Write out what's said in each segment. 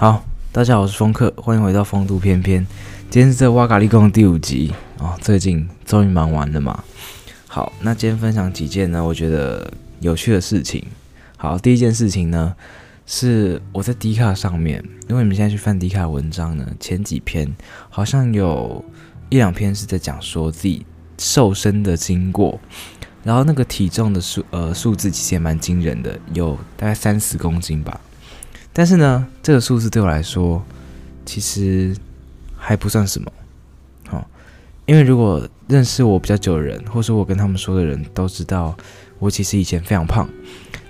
好，大家好，我是风客，欢迎回到风度翩翩。今天是这哇嘎利贡第五集、哦，最近终于忙完了嘛。好，那今天分享几件呢，我觉得有趣的事情。好，第一件事情呢，是我在 D 卡上面，因为你们现在去翻 D 卡文章呢，前几篇好像有一两篇是在讲说自己瘦身的经过，然后那个体重的数呃数字其实也蛮惊人的，有大概三十公斤吧。但是呢，这个数字对我来说，其实还不算什么，好，因为如果认识我比较久的人，或者我跟他们说的人都知道，我其实以前非常胖，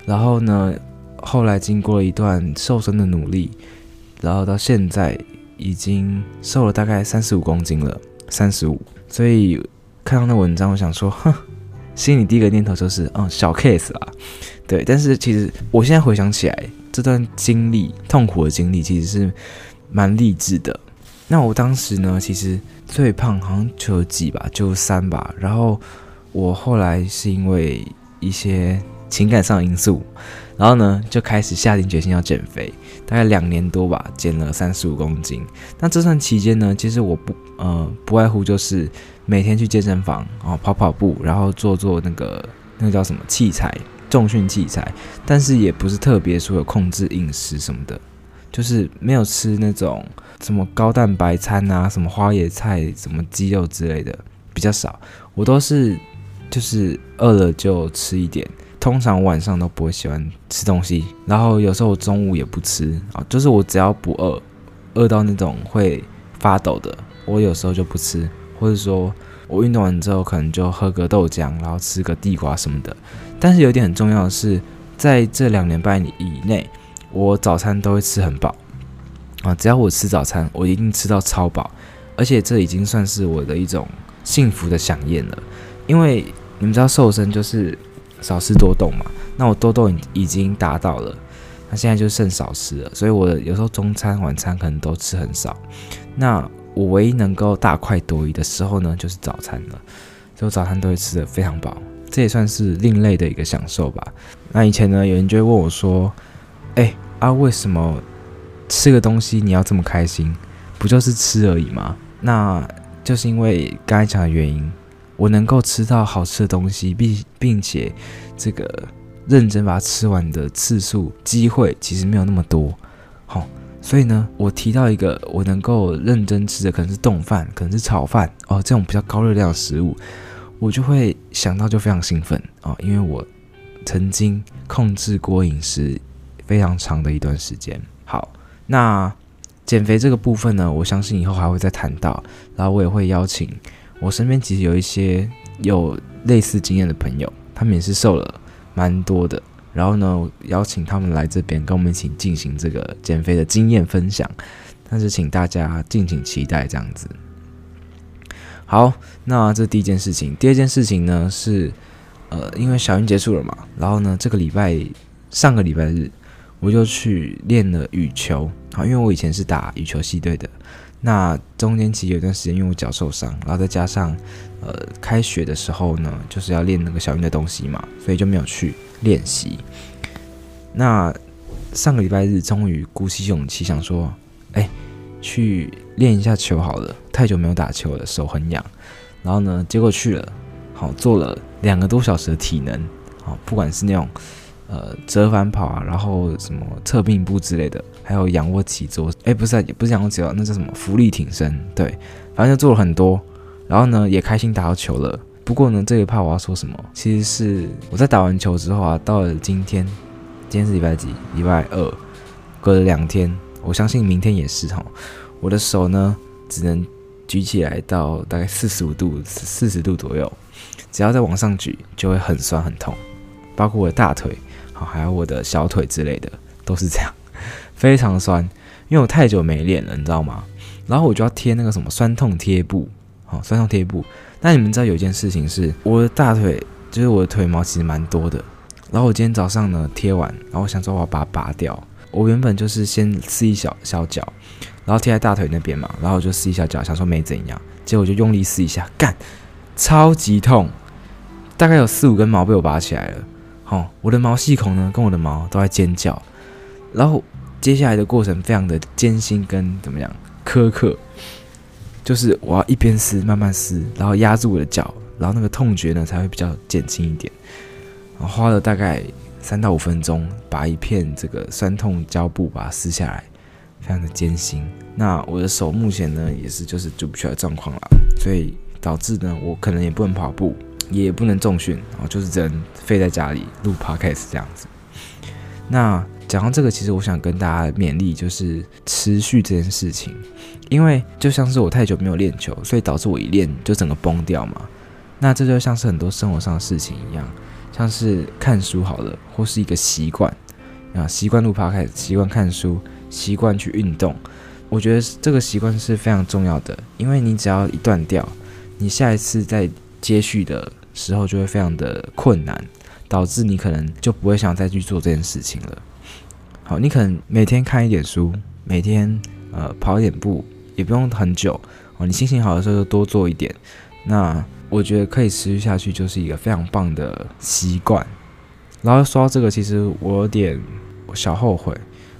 然后呢，后来经过了一段瘦身的努力，然后到现在已经瘦了大概三十五公斤了，三十五，所以看到那文章，我想说，哼，心里第一个念头就是，嗯，小 case 啦，对，但是其实我现在回想起来。这段经历，痛苦的经历，其实是蛮励志的。那我当时呢，其实最胖好像九几吧，就三吧。然后我后来是因为一些情感上的因素，然后呢就开始下定决心要减肥，大概两年多吧，减了三十五公斤。那这段期间呢，其实我不呃不外乎就是每天去健身房啊跑跑步，然后做做那个那个叫什么器材。重训器材，但是也不是特别说有控制饮食什么的，就是没有吃那种什么高蛋白餐啊，什么花椰菜、什么鸡肉之类的比较少。我都是就是饿了就吃一点，通常晚上都不会喜欢吃东西，然后有时候中午也不吃啊，就是我只要不饿，饿到那种会发抖的，我有时候就不吃，或者说我运动完之后可能就喝个豆浆，然后吃个地瓜什么的。但是有一点很重要的是，在这两年半以内，我早餐都会吃很饱啊！只要我吃早餐，我一定吃到超饱，而且这已经算是我的一种幸福的饗宴了。因为你们知道瘦身就是少吃多动嘛，那我多动已经达到了，那现在就剩少吃了，所以我有时候中餐、晚餐可能都吃很少。那我唯一能够大快朵颐的时候呢，就是早餐了，所以我早餐都会吃得非常饱。这也算是另类的一个享受吧。那以前呢，有人就会问我说：“哎啊，为什么吃个东西你要这么开心？不就是吃而已吗？”那就是因为刚才讲的原因，我能够吃到好吃的东西，并并且这个认真把它吃完的次数机会其实没有那么多。好，所以呢，我提到一个我能够认真吃的，可能是冻饭，可能是炒饭哦，这种比较高热量的食物。我就会想到就非常兴奋啊、哦，因为我曾经控制过饮食非常长的一段时间。好，那减肥这个部分呢，我相信以后还会再谈到。然后我也会邀请我身边其实有一些有类似经验的朋友，他们也是瘦了蛮多的。然后呢，邀请他们来这边跟我们一起进行这个减肥的经验分享。但是请大家敬请期待这样子。好，那这第一件事情。第二件事情呢是，呃，因为小运结束了嘛，然后呢，这个礼拜上个礼拜日我就去练了羽球。好，因为我以前是打羽球系队的，那中间其实有一段时间因为我脚受伤，然后再加上呃开学的时候呢，就是要练那个小运的东西嘛，所以就没有去练习。那上个礼拜日终于鼓起勇气想说，哎。去练一下球好了，太久没有打球了，手很痒。然后呢，结果去了，好做了两个多小时的体能，好，不管是那种呃折返跑啊，然后什么侧并步之类的，还有仰卧起坐，哎，不是啊，也不是仰卧起坐，那叫什么浮力挺身，对，反正就做了很多。然后呢，也开心打到球了。不过呢，这一趴我要说什么，其实是我在打完球之后啊，到了今天，今天是礼拜几？礼拜二，隔了两天。我相信明天也是哈，我的手呢只能举起来到大概四十五度、四十度左右，只要再往上举就会很酸很痛，包括我的大腿，还有我的小腿之类的都是这样，非常酸，因为我太久没练了，你知道吗？然后我就要贴那个什么酸痛贴布，好，酸痛贴布。那你们知道有一件事情是，我的大腿就是我的腿毛其实蛮多的，然后我今天早上呢贴完，然后我想说我要把它拔掉。我原本就是先撕一小小角，然后贴在大腿那边嘛，然后我就撕一小角，想说没怎样，结果就用力撕一下，干，超级痛，大概有四五根毛被我拔起来了，哦，我的毛细孔呢跟我的毛都在尖叫，然后接下来的过程非常的艰辛跟怎么样苛刻，就是我要一边撕慢慢撕，然后压住我的脚，然后那个痛觉呢才会比较减轻一点。花了大概三到五分钟，把一片这个酸痛胶布把它撕下来，非常的艰辛。那我的手目前呢也是就是举不起来状况了，所以导致呢我可能也不能跑步，也不能重训，然后就是只能废在家里录 podcast 这样子。那讲到这个，其实我想跟大家勉励，就是持续这件事情，因为就像是我太久没有练球，所以导致我一练就整个崩掉嘛。那这就像是很多生活上的事情一样，像是看书好了，或是一个习惯啊，习惯录 podcast，习惯看书，习惯去运动。我觉得这个习惯是非常重要的，因为你只要一断掉，你下一次再接续的时候就会非常的困难，导致你可能就不会想再去做这件事情了。好，你可能每天看一点书，每天呃跑一点步，也不用很久哦。你心情好的时候就多做一点，那我觉得可以持续下去，就是一个非常棒的习惯。然后说到这个，其实我有点小后悔。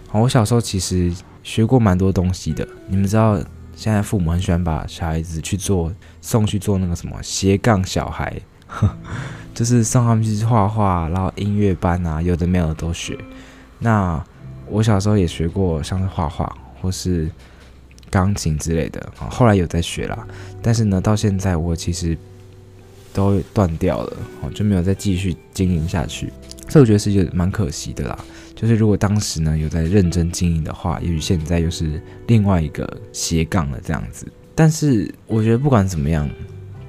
好，我小时候其实学过蛮多东西的。你们知道，现在父母很喜欢把小孩子去做送去做那个什么斜杠小孩，就是送他们去画画，然后音乐班啊，有的没有的都学。那我小时候也学过，像是画画或是钢琴之类的，后来有在学啦。但是呢，到现在我其实都断掉了，就没有再继续经营下去。所以我觉得是蛮可惜的啦。就是如果当时呢有在认真经营的话，也许现在又是另外一个斜杠了这样子。但是我觉得不管怎么样，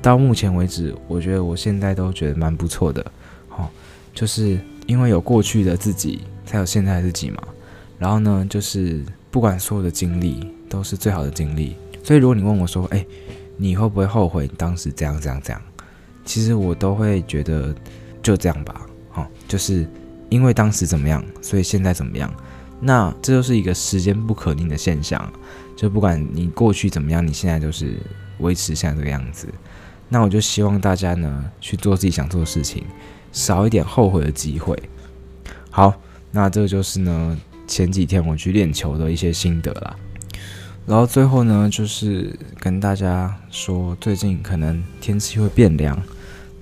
到目前为止，我觉得我现在都觉得蛮不错的。哦，就是因为有过去的自己，才有现在的自己嘛。然后呢，就是不管所有的经历都是最好的经历，所以如果你问我说，哎，你会不会后悔当时这样这样这样？其实我都会觉得就这样吧，好，就是因为当时怎么样，所以现在怎么样。那这就是一个时间不可逆的现象，就不管你过去怎么样，你现在就是维持现在这个样子。那我就希望大家呢去做自己想做的事情，少一点后悔的机会。好，那这就是呢。前几天我去练球的一些心得啦，然后最后呢，就是跟大家说，最近可能天气会变凉，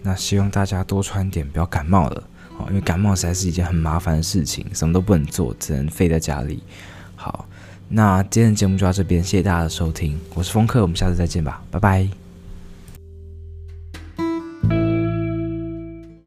那希望大家多穿点，不要感冒了因为感冒实在是一件很麻烦的事情，什么都不能做，只能废在家里。好，那今天的节目就到这边，谢谢大家的收听，我是风客，我们下次再见吧，拜拜。